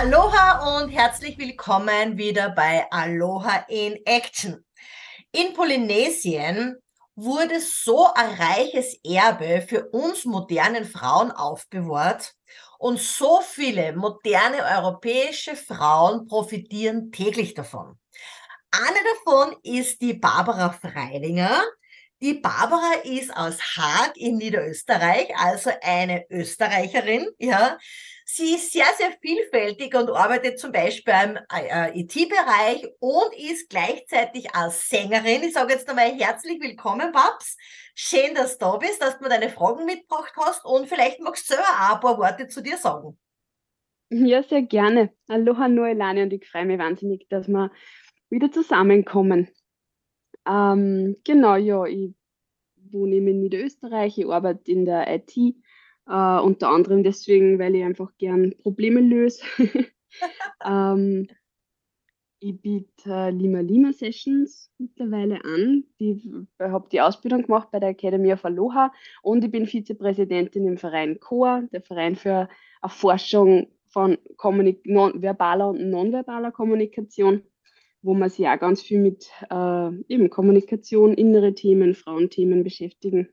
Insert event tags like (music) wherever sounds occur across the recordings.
Aloha und herzlich willkommen wieder bei Aloha in Action. In Polynesien wurde so ein reiches Erbe für uns modernen Frauen aufbewahrt und so viele moderne europäische Frauen profitieren täglich davon. Eine davon ist die Barbara Freilinger. Die Barbara ist aus Haag in Niederösterreich, also eine Österreicherin, ja. Sie ist sehr, sehr vielfältig und arbeitet zum Beispiel im äh, IT-Bereich und ist gleichzeitig als Sängerin. Ich sage jetzt nochmal herzlich willkommen, Babs. Schön, dass du da bist, dass du mir deine Fragen mitgebracht hast und vielleicht magst du selber auch ein paar Worte zu dir sagen. Ja, sehr gerne. Aloha Noelani und ich freue mich wahnsinnig, dass wir wieder zusammenkommen. Ähm, genau, ja, ich wohne in Niederösterreich, ich arbeite in der IT äh, unter anderem deswegen, weil ich einfach gern Probleme löse. (laughs) ähm, ich biete äh, Lima Lima Sessions mittlerweile an. Ich habe die Ausbildung gemacht bei der Academy of Aloha und ich bin Vizepräsidentin im Verein COA, der Verein für Erforschung von Kommunik non verbaler und nonverbaler Kommunikation, wo man sich auch ganz viel mit äh, eben Kommunikation, innere Themen, Frauenthemen beschäftigen.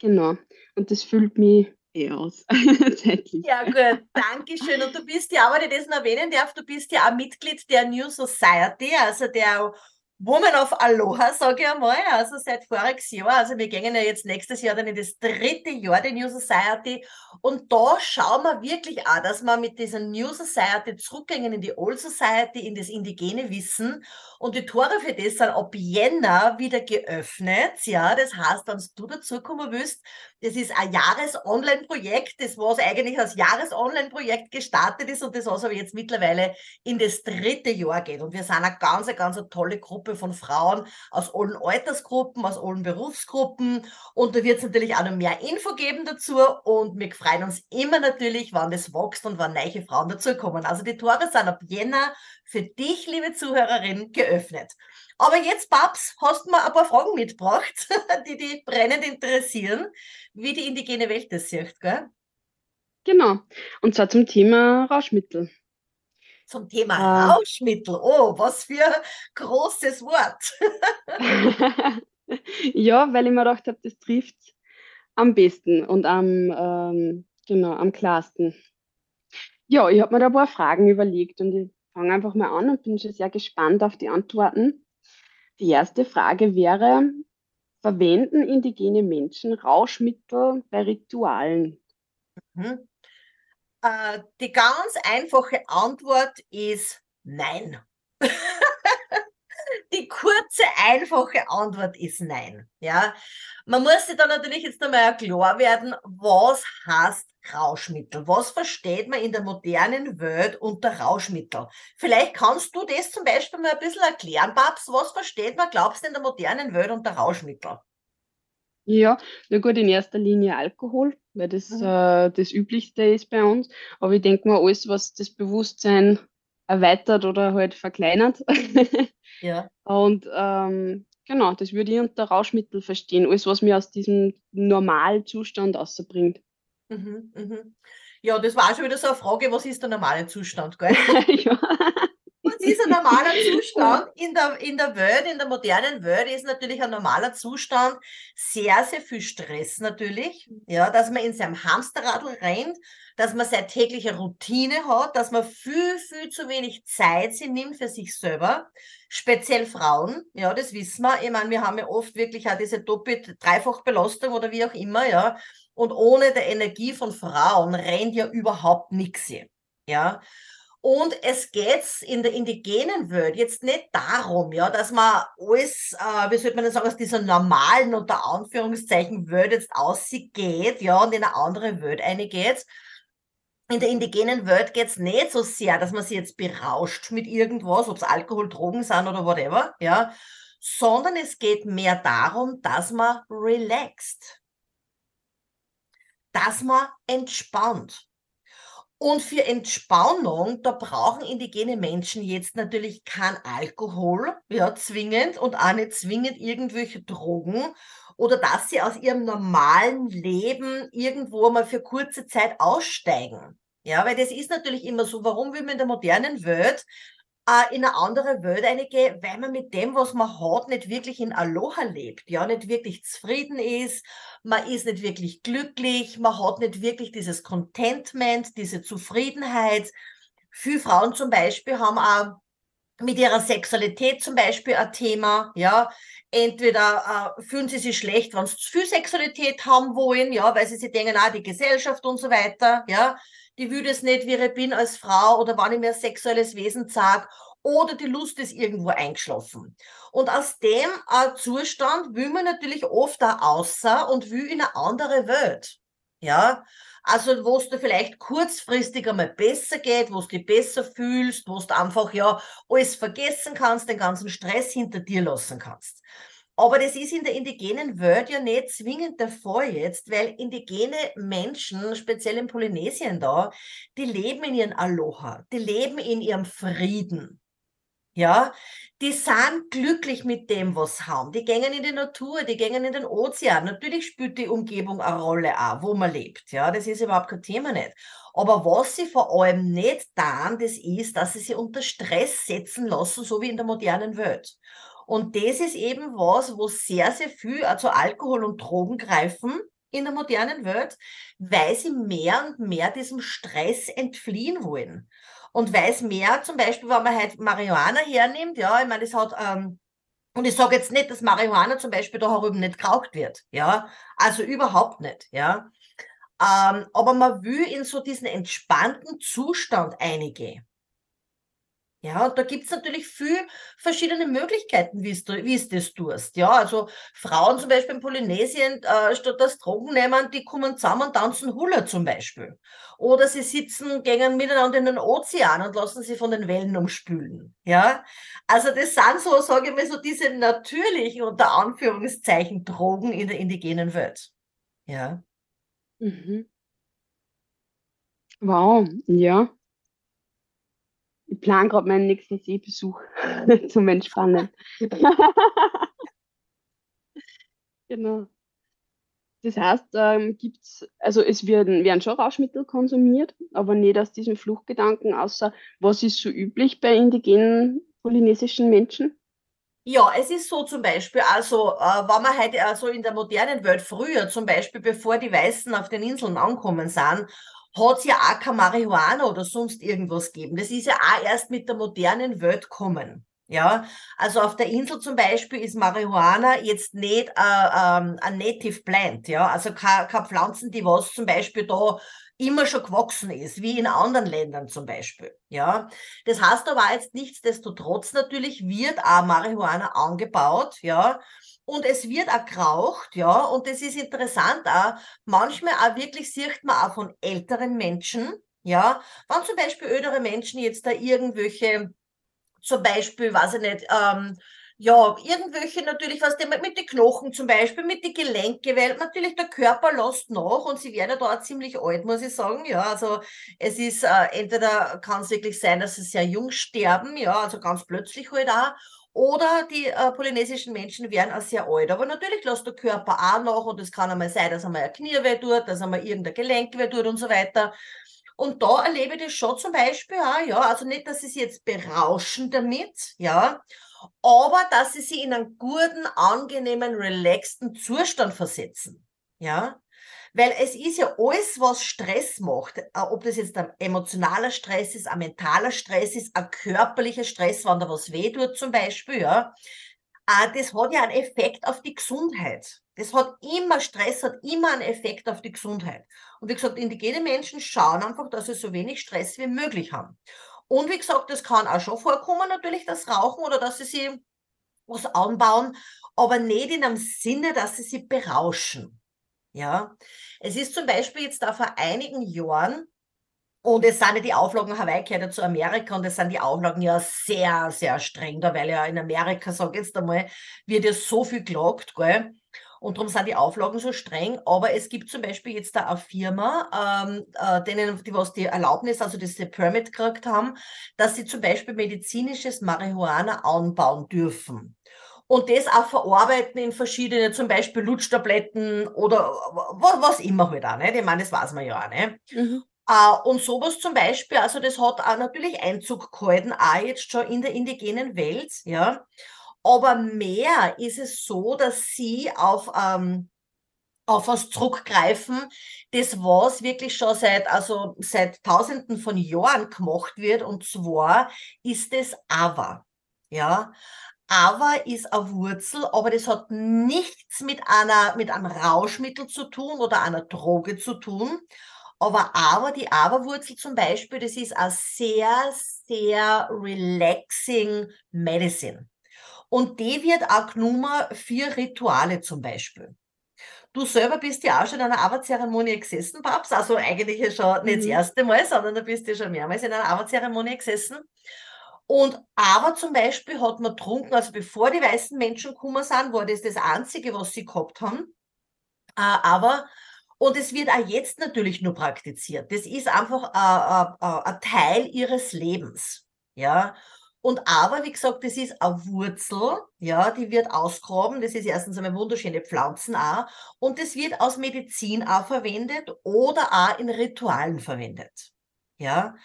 Genau. Und das füllt mich eh aus, (laughs) zeitlich. Ja, gut, danke schön. Und du bist ja, aber ich das noch erwähnen darf, du bist ja auch Mitglied der New Society, also der Woman of Aloha, sage ich einmal, also seit voriges Jahr. Also wir gehen ja jetzt nächstes Jahr dann in das dritte Jahr der New Society. Und da schauen wir wirklich auch, dass wir mit dieser New Society zurückgehen in die Old Society, in das indigene Wissen. Und die Tore für das sind ab Jänner wieder geöffnet. Ja, das heißt, wenn du dazukommen willst, das ist ein Jahres-Online-Projekt, das was eigentlich als Jahres-Online-Projekt gestartet ist und das was aber jetzt mittlerweile in das dritte Jahr geht. Und wir sind eine ganz, ganz tolle Gruppe von Frauen aus allen Altersgruppen, aus allen Berufsgruppen. Und da wird es natürlich auch noch mehr Info geben dazu. Und wir freuen uns immer natürlich, wann das wächst und wann neue Frauen dazukommen. Also die Tore sind ab Jänner für dich, liebe Zuhörerin, geöffnet. Aber jetzt, Babs, hast du mir ein paar Fragen mitgebracht, (laughs) die dich brennend interessieren, wie die indigene Welt das sieht, gell? Genau. Und zwar zum Thema Rauschmittel. Zum Thema äh, Rauschmittel. Oh, was für ein großes Wort. (laughs) ja, weil ich mir gedacht habe, das trifft am besten und am, ähm, genau, am klarsten. Ja, ich habe mir da ein paar Fragen überlegt und ich fange einfach mal an und bin schon sehr gespannt auf die Antworten. Die erste Frage wäre, verwenden indigene Menschen Rauschmittel bei Ritualen? Mhm. Äh, die ganz einfache Antwort ist nein. (laughs) die kurze, einfache Antwort ist nein. Ja, man muss sich da natürlich jetzt einmal klar werden, was heißt Rauschmittel? Was versteht man in der modernen Welt unter Rauschmittel? Vielleicht kannst du das zum Beispiel mal ein bisschen erklären, Babs. Was versteht man, glaubst du, in der modernen Welt unter Rauschmittel? Ja, na gut, in erster Linie Alkohol, weil das mhm. äh, das Üblichste ist bei uns. Aber ich denke mal, alles, was das Bewusstsein erweitert oder halt verkleinert. ja. (laughs) Und ähm, genau, das würde ich unter Rauschmittel verstehen. Alles, was mir aus diesem Normalzustand außerbringt. Mhm, mhm. Ja, das war schon wieder so eine Frage, was ist der normale Zustand, gell? (laughs) ja. (laughs) Ein normaler Zustand in der, in der Welt, in der modernen Welt ist natürlich ein normaler Zustand sehr, sehr viel Stress natürlich. Ja, dass man in seinem Hamsterradl rennt, dass man seine tägliche Routine hat, dass man viel, viel zu wenig Zeit sie nimmt für sich selber. Speziell Frauen, ja, das wissen wir. Ich meine, wir haben ja oft wirklich auch diese doppelt, dreifach Belastung oder wie auch immer, ja. Und ohne der Energie von Frauen rennt ja überhaupt nichts. Ja. Und es geht in der indigenen Welt jetzt nicht darum, ja, dass man alles, äh, wie sollte man das sagen, aus dieser normalen, unter Anführungszeichen, Welt jetzt ausgeht, ja, und in eine andere Welt eingeht. In der indigenen Welt geht es nicht so sehr, dass man sich jetzt berauscht mit irgendwas, ob es Alkohol, Drogen sind oder whatever, ja, sondern es geht mehr darum, dass man relaxt dass man entspannt. Und für Entspannung, da brauchen indigene Menschen jetzt natürlich kein Alkohol, ja, zwingend und auch nicht zwingend irgendwelche Drogen oder dass sie aus ihrem normalen Leben irgendwo mal für kurze Zeit aussteigen. Ja, weil das ist natürlich immer so, warum man in der modernen Welt äh, in eine andere Welt reingehen, weil man mit dem, was man hat, nicht wirklich in Aloha lebt, ja, nicht wirklich zufrieden ist, man ist nicht wirklich glücklich, man hat nicht wirklich dieses Contentment, diese Zufriedenheit. Viele Frauen zum Beispiel haben auch mit ihrer Sexualität zum Beispiel ein Thema, ja. Entweder äh, fühlen sie sich schlecht, wenn sie zu viel Sexualität haben wollen, ja, weil sie sich denken, ah, die Gesellschaft und so weiter, ja die will das nicht, wie ich bin als Frau oder wann ich mir sexuelles Wesen sage oder die Lust ist irgendwo eingeschlafen. Und aus dem äh, Zustand will man natürlich oft auch außer und will in eine andere Welt. Ja, also wo es dir vielleicht kurzfristig einmal besser geht, wo du dich besser fühlst, wo du einfach ja alles vergessen kannst, den ganzen Stress hinter dir lassen kannst. Aber das ist in der indigenen Welt ja nicht zwingend der Fall jetzt, weil indigene Menschen, speziell in Polynesien da, die leben in ihren Aloha, die leben in ihrem Frieden. Ja, die sind glücklich mit dem, was sie haben. Die gehen in die Natur, die gehen in den Ozean. Natürlich spielt die Umgebung eine Rolle auch, wo man lebt. Ja, das ist überhaupt kein Thema nicht. Aber was sie vor allem nicht tun, das ist, dass sie sich unter Stress setzen lassen, so wie in der modernen Welt. Und das ist eben was, wo sehr, sehr viel also Alkohol und Drogen greifen in der modernen Welt, weil sie mehr und mehr diesem Stress entfliehen wollen. Und weil es mehr zum Beispiel, wenn man halt Marihuana hernimmt, ja, ich meine, es hat, ähm, und ich sage jetzt nicht, dass Marihuana zum Beispiel da herüben nicht geraucht wird, ja, also überhaupt nicht, ja. Ähm, aber man will in so diesen entspannten Zustand einige. Ja, und da gibt's natürlich viel verschiedene Möglichkeiten, wie du es das tust. Ja, also Frauen zum Beispiel in Polynesien, äh, statt das Drogen nehmen, die kommen zusammen und tanzen Hula zum Beispiel. Oder sie sitzen, gehen miteinander in den Ozean und lassen sich von den Wellen umspülen. Ja, also das sind so, sage ich mal, so diese natürlichen, unter Anführungszeichen, Drogen in der indigenen Welt. Ja. Mhm. Wow, ja. Ich plane gerade meinen nächsten Seebesuch (laughs) zum Entspannen. (laughs) genau. Das heißt, ähm, gibt's, also es werden, werden schon Rauschmittel konsumiert, aber nicht aus diesem Fluchtgedanken, außer was ist so üblich bei indigenen polynesischen Menschen? Ja, es ist so zum Beispiel, also äh, wenn man heute also in der modernen Welt früher zum Beispiel, bevor die Weißen auf den Inseln ankommen sind, hat es ja auch kein Marihuana oder sonst irgendwas gegeben. Das ist ja auch erst mit der modernen Welt gekommen. Ja, also auf der Insel zum Beispiel ist Marihuana jetzt nicht äh, ähm, ein Native Plant, ja, also keine Pflanzen, die was zum Beispiel da immer schon gewachsen ist, wie in anderen Ländern zum Beispiel. Ja, das heißt aber jetzt nichtsdestotrotz natürlich wird auch Marihuana angebaut, ja, und es wird auch geraucht, ja, und das ist interessant auch, manchmal auch wirklich sieht man auch von älteren Menschen, ja, wenn zum Beispiel ältere Menschen jetzt da irgendwelche, zum Beispiel, weiß ich nicht, ähm, ja, irgendwelche natürlich, was denn mit den Knochen zum Beispiel, mit den Gelenke, weil natürlich der Körper lässt nach und sie werden ja da ziemlich alt, muss ich sagen. Ja, also es ist, äh, entweder kann es wirklich sein, dass sie sehr jung sterben, ja, also ganz plötzlich halt auch, oder die äh, polynesischen Menschen werden auch sehr alt. Aber natürlich lässt der Körper auch nach und es kann einmal sein, dass einmal ein Knie weh tut, dass einmal irgendein Gelenk weh tut und so weiter. Und da erlebe ich das schon zum Beispiel auch, ja, also nicht, dass sie sich jetzt berauschen damit, ja, aber dass sie sich in einen guten, angenehmen, relaxten Zustand versetzen, ja. Weil es ist ja alles, was Stress macht, äh, ob das jetzt ein emotionaler Stress ist, ein mentaler Stress ist, ein körperlicher Stress, wenn da was weh tut zum Beispiel, ja, äh, das hat ja einen Effekt auf die Gesundheit. Das hat immer, Stress hat immer einen Effekt auf die Gesundheit. Und wie gesagt, indigene Menschen schauen einfach, dass sie so wenig Stress wie möglich haben. Und wie gesagt, das kann auch schon vorkommen, natürlich das Rauchen oder dass sie sich was anbauen, aber nicht in einem Sinne, dass sie sich berauschen. Ja, es ist zum Beispiel jetzt da vor einigen Jahren, und es sind ja die Auflagen, Hawaii gehört ja zu Amerika und es sind die Auflagen ja sehr, sehr streng da, weil ja in Amerika, sag ich jetzt einmal, wird ja so viel gelockt, gell? Und darum sind die Auflagen so streng. Aber es gibt zum Beispiel jetzt da eine Firma, ähm, äh, denen, die was die Erlaubnis, also diese Permit gekriegt haben, dass sie zum Beispiel medizinisches Marihuana anbauen dürfen und das auch verarbeiten in verschiedene, zum Beispiel Lutschtabletten oder was, was immer halt auch, nicht? Ich meine, das weiß man ja auch, nicht? Mhm. Uh, und sowas zum Beispiel, also das hat auch natürlich Einzug gehalten, auch jetzt schon in der indigenen Welt, ja. Aber mehr ist es so, dass sie auf, ähm, auf was zurückgreifen, das was wirklich schon seit, also seit tausenden von Jahren gemacht wird, und zwar ist es Ava, ja. Ava ist eine Wurzel, aber das hat nichts mit einer, mit einem Rauschmittel zu tun oder einer Droge zu tun, aber aber die Aberwurzel zum Beispiel, das ist ein sehr, sehr relaxing Medicine. Und die wird auch genommen für Rituale zum Beispiel. Du selber bist ja auch schon in einer Aberzeremonie gesessen, Babs. Also eigentlich schon nicht mhm. das erste Mal, sondern du bist ja schon mehrmals in einer Aberzeremonie gesessen. Und aber zum Beispiel hat man getrunken, also bevor die weißen Menschen gekommen sind, war das das Einzige, was sie gehabt haben. Äh, aber und es wird auch jetzt natürlich nur praktiziert. Das ist einfach ein Teil ihres Lebens. Ja. Und aber, wie gesagt, das ist eine Wurzel, ja, die wird ausgraben. Das ist erstens einmal wunderschöne Pflanzen auch. Und das wird aus Medizin auch verwendet oder auch in Ritualen verwendet. Ja.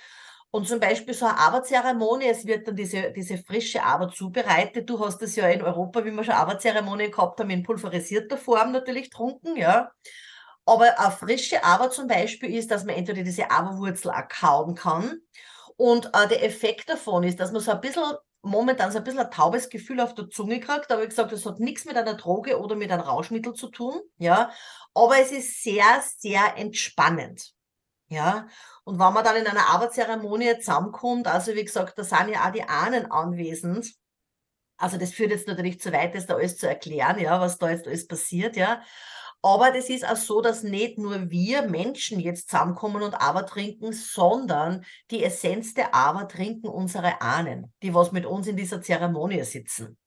Und zum Beispiel so eine Aberzeremonie, es wird dann diese, diese frische Aber zubereitet. Du hast das ja in Europa, wie wir schon Aberzeremonie gehabt haben, in pulverisierter Form natürlich trunken, ja. Aber eine frische Aber zum Beispiel ist, dass man entweder diese Aberwurzel auch kauen kann. Und äh, der Effekt davon ist, dass man so ein bisschen momentan so ein bisschen ein taubes Gefühl auf der Zunge kriegt. Aber wie gesagt, das hat nichts mit einer Droge oder mit einem Rauschmittel zu tun. Ja. Aber es ist sehr, sehr entspannend. Ja. Und wenn man dann in einer Arbeitszeremonie zusammenkommt, also wie gesagt, da sind ja auch die Ahnen anwesend. Also das führt jetzt natürlich zu weit, das da alles zu erklären, ja, was da jetzt alles passiert, ja. Aber das ist auch so, dass nicht nur wir Menschen jetzt zusammenkommen und Aber trinken, sondern die Essenz der Aber trinken unsere Ahnen, die was mit uns in dieser Zeremonie sitzen.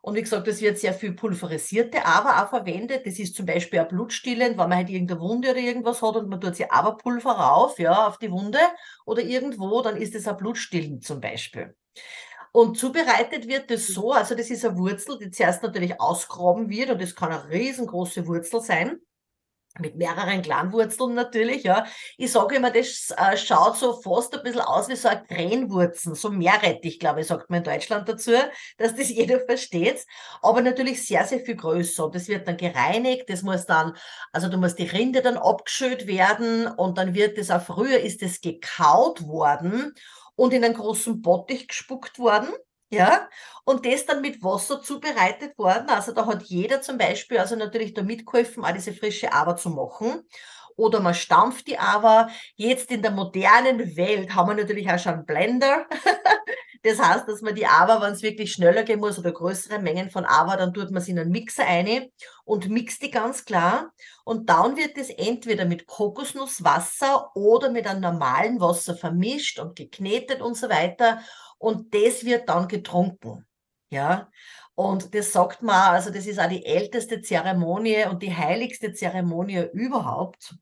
Und wie gesagt, es wird sehr viel pulverisierte Aber auch verwendet. Das ist zum Beispiel auch blutstillend, wenn man halt irgendeine Wunde oder irgendwas hat und man tut sich Aberpulver rauf, ja, auf die Wunde oder irgendwo, dann ist es auch blutstillend zum Beispiel. Und zubereitet wird das so, also das ist eine Wurzel, die zuerst natürlich ausgraben wird und das kann eine riesengroße Wurzel sein mit mehreren Kleinwurzeln natürlich, ja. Ich sage immer, das äh, schaut so fast ein bisschen aus wie so eine Krähenwurzel, so Meerrettich, glaube ich, sagt man in Deutschland dazu, dass das (laughs) jeder versteht. Aber natürlich sehr, sehr viel größer. Und das wird dann gereinigt, das muss dann, also du musst die Rinde dann abgeschüttet werden und dann wird das auch früher ist das gekaut worden und in einen großen Bottich gespuckt worden. Ja, und das dann mit Wasser zubereitet worden. Also da hat jeder zum Beispiel, also natürlich da mitgeholfen, auch diese frische Aber zu machen. Oder man stampft die Aber. Jetzt in der modernen Welt haben wir natürlich auch schon einen Blender. (laughs) Das heißt, dass man die Aber, wenn es wirklich schneller gehen muss oder größere Mengen von Aber, dann tut man sie in einen Mixer ein und mixt die ganz klar. Und dann wird es entweder mit Kokosnusswasser oder mit einem normalen Wasser vermischt und geknetet und so weiter. Und das wird dann getrunken. Ja. Und das sagt man, also das ist auch die älteste Zeremonie und die heiligste Zeremonie überhaupt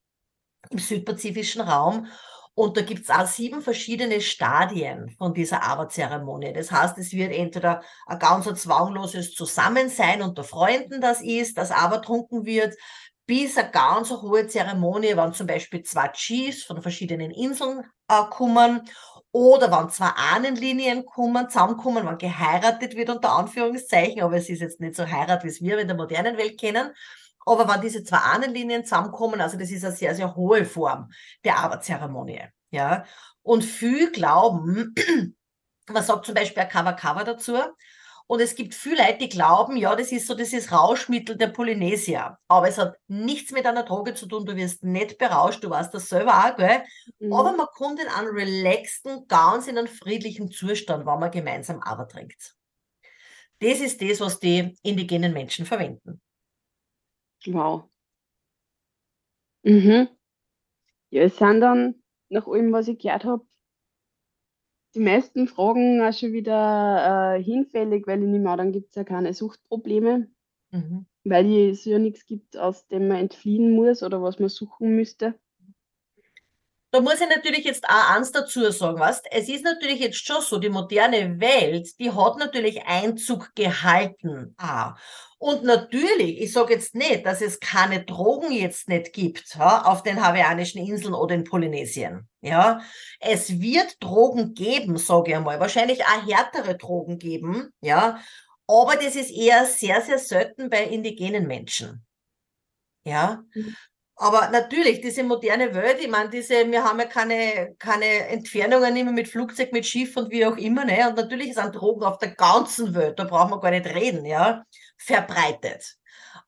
im südpazifischen Raum. Und da gibt es auch sieben verschiedene Stadien von dieser Aberzeremonie. Das heißt, es wird entweder ein ganz zwangloses Zusammensein unter Freunden, das ist, das aber trunken wird, bis eine ganz hohe Zeremonie, wenn zum Beispiel zwei Chiefs von verschiedenen Inseln äh, kommen oder wenn zwei Ahnenlinien kommen, zusammenkommen, wenn geheiratet wird, unter Anführungszeichen, aber es ist jetzt nicht so Heirat, wie es wir in der modernen Welt kennen, aber wenn diese zwei Ahnenlinien zusammenkommen, also das ist eine sehr, sehr hohe Form der Arbeitszeremonie. Ja. Und viel glauben, (clears throat) man sagt zum Beispiel ein Cover-Cover dazu, und es gibt viele Leute, die glauben, ja, das ist so das ist Rauschmittel der Polynesier. Aber es hat nichts mit einer Droge zu tun. Du wirst nicht berauscht, du weißt das selber auch, gell? Mhm. Aber man kommt in einen relaxten, ganz in einen friedlichen Zustand, wenn man gemeinsam aber trinkt. Das ist das, was die indigenen Menschen verwenden. Wow. Mhm. Ja, es sind dann, nach allem, was ich gehört habe, die meisten Fragen auch schon wieder äh, hinfällig, weil ich nehme an, dann gibt es ja keine Suchtprobleme, Mhm. weil es ja nichts gibt, aus dem man entfliehen muss oder was man suchen müsste. da muss ich natürlich jetzt auch eins dazu sagen, weißt, es ist natürlich jetzt schon so, die moderne Welt, die hat natürlich Einzug gehalten. Ah. Und natürlich, ich sage jetzt nicht, dass es keine Drogen jetzt nicht gibt ja, auf den Hawaiianischen Inseln oder in Polynesien. Ja, es wird Drogen geben, sage ich einmal. Wahrscheinlich auch härtere Drogen geben. Ja, aber das ist eher sehr, sehr selten bei indigenen Menschen. Ja, mhm. Aber natürlich, diese moderne Welt, ich meine, diese, wir haben ja keine, keine Entfernungen immer mit Flugzeug, mit Schiff und wie auch immer, ne? Und natürlich sind Drogen auf der ganzen Welt, da brauchen wir gar nicht reden, ja, verbreitet.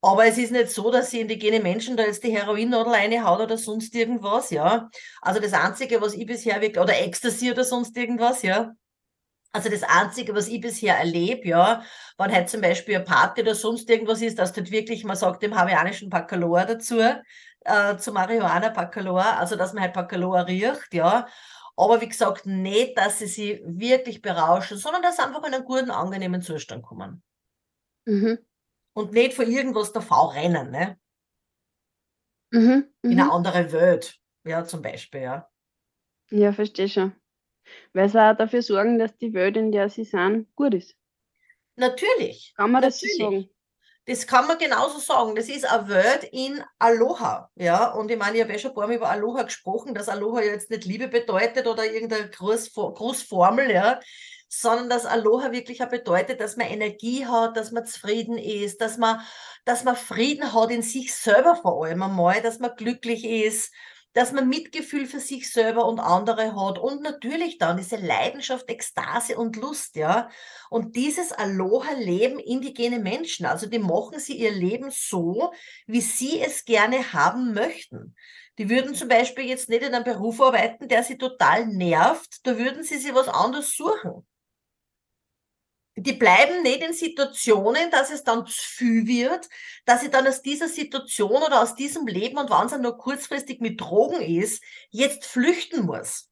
Aber es ist nicht so, dass sie indigene Menschen da jetzt die Heroinnadel reinhaut oder sonst irgendwas, ja. Also das Einzige, was ich bisher wirklich, oder Ecstasy oder sonst irgendwas, ja. Also das Einzige, was ich bisher erlebe, ja, wenn halt zum Beispiel eine Party oder sonst irgendwas ist, dass dort wirklich, man sagt dem hawaiianischen Baccalaureate dazu, äh, zu Marihuana Baccalaureate, also dass man halt Baccalaureate riecht, ja. Aber wie gesagt, nicht, dass sie sich wirklich berauschen, sondern dass sie einfach in einen guten, angenehmen Zustand kommen. Mhm. Und nicht vor irgendwas davor rennen, ne? Mhm. Mhm. In eine mhm. andere Welt, ja, zum Beispiel, ja. Ja, verstehe schon. Weil sie auch dafür sorgen, dass die Welt, in der sie sind, gut ist. Natürlich. Kann man Natürlich. das so sagen? Das kann man genauso sagen. Das ist ein Word in Aloha. Ja, und ich meine, ich habe ja schon ein paar Mal über Aloha gesprochen, dass Aloha jetzt nicht Liebe bedeutet oder irgendeine Groß Großformel, ja, sondern dass Aloha wirklich auch bedeutet, dass man Energie hat, dass man zufrieden ist, dass man, dass man Frieden hat in sich selber vor allem einmal, dass man glücklich ist, dass man Mitgefühl für sich selber und andere hat und natürlich dann diese Leidenschaft, Ekstase und Lust, ja. Und dieses Aloha-Leben indigene Menschen, also die machen sie ihr Leben so, wie sie es gerne haben möchten. Die würden zum Beispiel jetzt nicht in einem Beruf arbeiten, der sie total nervt, da würden sie sich was anderes suchen die bleiben nicht in Situationen, dass es dann zu viel wird, dass sie dann aus dieser Situation oder aus diesem Leben und wenn es nur kurzfristig mit Drogen ist, jetzt flüchten muss.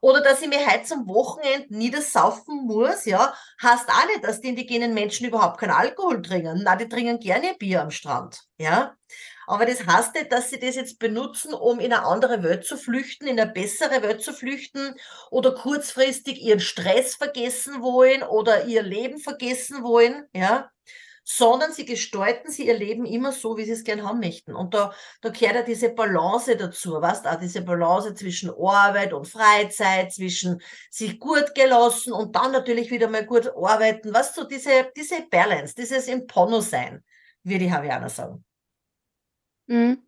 Oder dass ich mir heute zum Wochenende niedersaufen muss, ja, heißt auch nicht, dass die indigenen Menschen überhaupt keinen Alkohol trinken. Na, die trinken gerne Bier am Strand, ja. Aber das heißt nicht, dass sie das jetzt benutzen, um in eine andere Welt zu flüchten, in eine bessere Welt zu flüchten oder kurzfristig ihren Stress vergessen wollen oder ihr Leben vergessen wollen, ja, sondern sie gestalten sie ihr Leben immer so, wie sie es gern haben möchten. Und da, da gehört ja diese Balance dazu, weißt auch diese Balance zwischen Arbeit und Freizeit, zwischen sich gut gelassen und dann natürlich wieder mal gut arbeiten, was so diese, diese Balance, dieses im Pono sein, würde ich Haviana sagen. Mhm.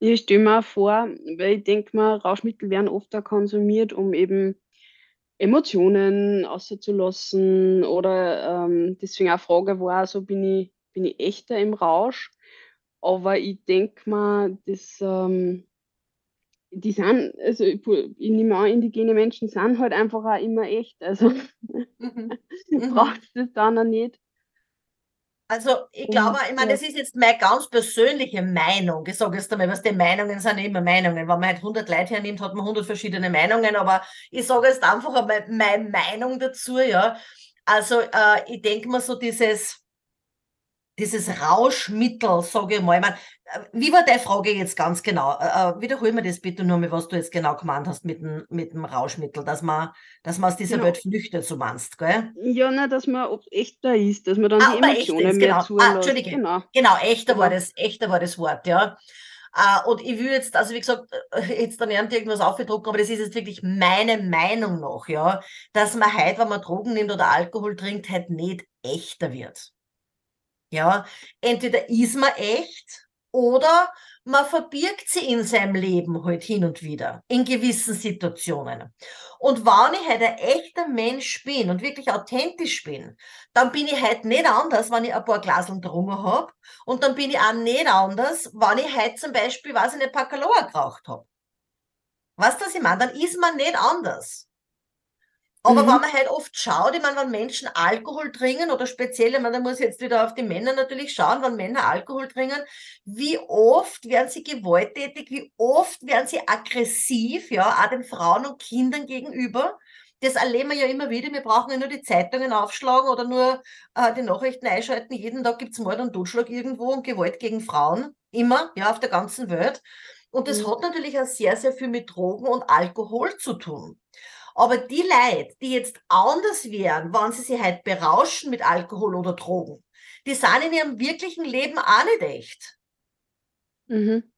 Ich stelle mir auch vor, weil ich denke mal, Rauschmittel werden oft auch konsumiert, um eben Emotionen auszulassen oder ähm, deswegen auch Frage war, so bin ich, bin ich echter im Rausch. Aber ich denke mal, das, ähm, die sind, also ich, ich nehme an, indigene Menschen sind halt einfach auch immer echt. Also mhm. (laughs) braucht es das dann auch nicht. Also ich glaube, ich meine, das ist jetzt meine ganz persönliche Meinung. Ich sage jetzt einmal, was die Meinungen sind immer Meinungen. Wenn man halt 100 Leute hernimmt, hat man 100 verschiedene Meinungen. Aber ich sage jetzt einfach einmal meine Meinung dazu, ja. Also äh, ich denke mal so dieses, dieses Rauschmittel, sage ich mal. Ich mein, äh, wie war deine Frage jetzt ganz genau? Äh, äh, wiederhol mir das bitte nur mal, was du jetzt genau gemeint hast mit dem, mit dem Rauschmittel, dass man, dass man aus dieser ja. Welt flüchtet, so meinst, gell? Ja, nein, dass man echter ist, dass man dann ah, die Emotionen ist, mehr genau. zulässt. Ah, Entschuldige. Genau, genau echter, genau. War das, echter war das Wort, ja. Uh, und ich will jetzt, also wie gesagt, jetzt dann irgendwas aufgedruckt, aber das ist jetzt wirklich meine Meinung noch, ja, dass man halt, wenn man Drogen nimmt oder Alkohol trinkt, halt nicht echter wird. Ja, entweder ist man echt oder man verbirgt sie in seinem Leben halt hin und wieder, in gewissen Situationen. Und wenn ich halt ein echter Mensch bin und wirklich authentisch bin, dann bin ich halt nicht anders, wenn ich ein paar Glaseln drungen habe. Und dann bin ich auch nicht anders, wenn ich halt zum Beispiel, weiß ich nicht, Pacaloa geraucht habe. Weißt du, was ich meine? Dann ist man nicht anders. Aber mhm. wenn man halt oft schaut, ich meine, wenn Menschen Alkohol trinken oder speziell, ich meine, da muss ich jetzt wieder auf die Männer natürlich schauen, wenn Männer Alkohol trinken, wie oft werden sie gewalttätig, wie oft werden sie aggressiv, ja, auch den Frauen und Kindern gegenüber. Das erleben wir ja immer wieder. Wir brauchen ja nur die Zeitungen aufschlagen oder nur äh, die Nachrichten einschalten. Jeden Tag gibt's Mord und Totschlag irgendwo und Gewalt gegen Frauen. Immer, ja, auf der ganzen Welt. Und das Mhm. hat natürlich auch sehr, sehr viel mit Drogen und Alkohol zu tun. Aber die Leute, die jetzt anders wären, wenn sie sich halt berauschen mit Alkohol oder Drogen, die sind in ihrem wirklichen Leben auch nicht echt. Mhm.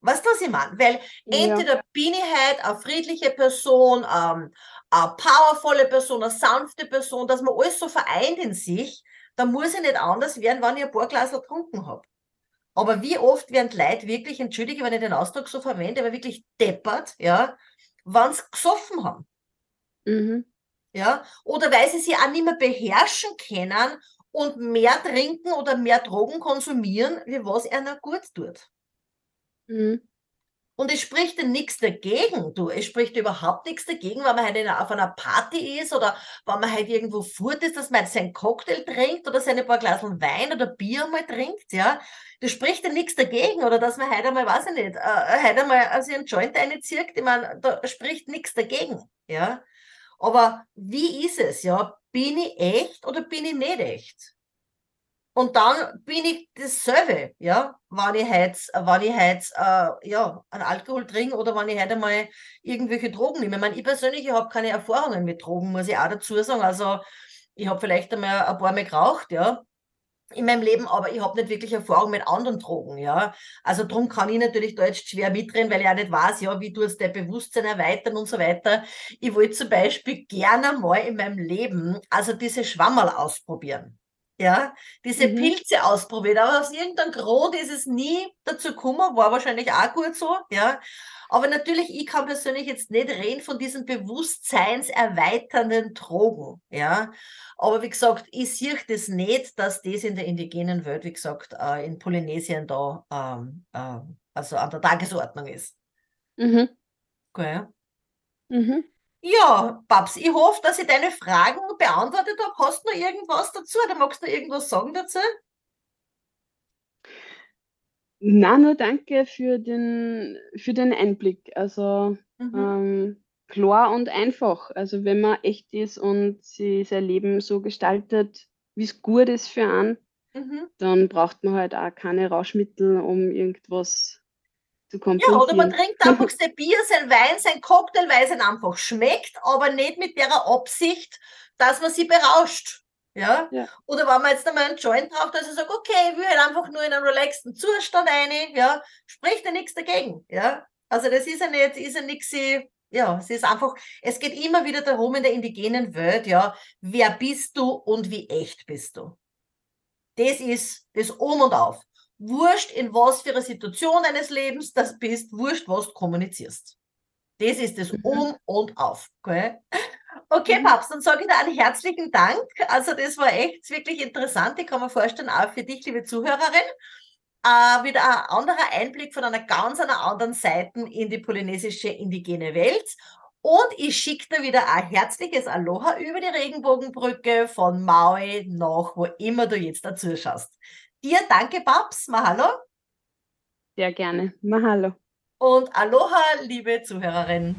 Weißt du, was ich meine? Weil Ja. entweder bin ich halt eine friedliche Person, ähm, eine powervolle Person, eine sanfte Person, dass man alles so vereint in sich, dann muss ich nicht anders werden, wenn ich ein paar Glas getrunken habe. Aber wie oft werden Leute wirklich, entschuldige, wenn ich den Ausdruck so verwende, aber wirklich deppert, ja, wenn sie gesoffen haben. Mhm. Ja, oder weil sie sich auch nicht mehr beherrschen können und mehr trinken oder mehr Drogen konsumieren, wie was einer gut tut. Mhm. Und es spricht ja nichts dagegen, du. Es spricht überhaupt nichts dagegen, wenn man halt auf einer Party ist oder wenn man halt irgendwo fort ist, dass man halt seinen Cocktail trinkt oder seine paar Glaseln Wein oder Bier mal trinkt, ja. Das spricht ja nichts dagegen. Oder dass man heute einmal, weiß ich nicht, äh, heute einmal also einen Joint reinzieht. Ich meine, da spricht nichts dagegen, ja. Aber wie ist es, ja? Bin ich echt oder bin ich nicht echt? Und dann bin ich dasselbe, ja, wenn ich heute, wenn ich heute, äh, ja, einen Alkohol trinke oder wenn ich heute mal irgendwelche Drogen nehme. Ich meine, ich persönlich, ich habe keine Erfahrungen mit Drogen, muss ich auch dazu sagen. Also, ich habe vielleicht einmal ein paar Mal geraucht, ja, in meinem Leben, aber ich habe nicht wirklich Erfahrung mit anderen Drogen, ja. Also drum kann ich natürlich da jetzt schwer mitreden, weil ich auch nicht weiß, ja, wie tust dein Bewusstsein erweitern und so weiter. Ich wollte zum Beispiel gerne mal in meinem Leben, also diese Schwammerl ausprobieren. Ja, diese Mhm. Pilze ausprobiert, aber aus irgendeinem Grund ist es nie dazu gekommen, war wahrscheinlich auch gut so, ja. Aber natürlich, ich kann persönlich jetzt nicht reden von diesen bewusstseinserweiternden Drogen, ja. Aber wie gesagt, ich sehe das nicht, dass das in der indigenen Welt, wie gesagt, äh, in Polynesien da, ähm, äh, also an der Tagesordnung ist. Mhm. Gell? Mhm. Ja, Babs, ich hoffe, dass ich deine Fragen beantwortet habe. Hast du noch irgendwas dazu oder magst du irgendwas sagen dazu? Na, nur danke für den, für den Einblick. Also Mhm. ähm, klar und einfach. Also wenn man echt ist und sie sein Leben so gestaltet, wie es gut ist für einen, Mhm. dann braucht man halt auch keine Rauschmittel, um irgendwas zu Ja, oder man trinkt einfach sein Bier, sein Wein, sein Cocktail, weil es ihm einfach schmeckt, aber nicht mit der Absicht, dass man sie berauscht. Ja? Ja. Oder wenn man jetzt einmal einen Joint braucht, dass er sagt, okay, ich will halt einfach nur in einen relaxten Zustand rein, ja, spricht ja nichts dagegen. Ja? Also das ist ja nicht, ist ja nichts, ja, es ist einfach, es geht immer wieder darum in der indigenen Welt, ja, wer bist du und wie echt bist du? Das ist das Um und Auf. Wurscht, in was für einer Situation deines Lebens das bist, wurscht, was du kommunizierst. Das ist das Mhm. Um und Auf. Okay, okay Mhm. Papst, dann sage ich dir einen herzlichen Dank. Also das war echt wirklich interessant. Ich kann mir vorstellen, auch für dich, liebe Zuhörerin, äh, wieder ein anderer Einblick von einer ganz einer anderen Seite in die polynesische indigene Welt. Und ich schicke dir wieder ein herzliches Aloha über die Regenbogenbrücke von Maui nach, wo immer du jetzt dazu schaust. Dir danke, Babs, Mahalo. Sehr gerne. Mahalo. Und Aloha, liebe Zuhörerin.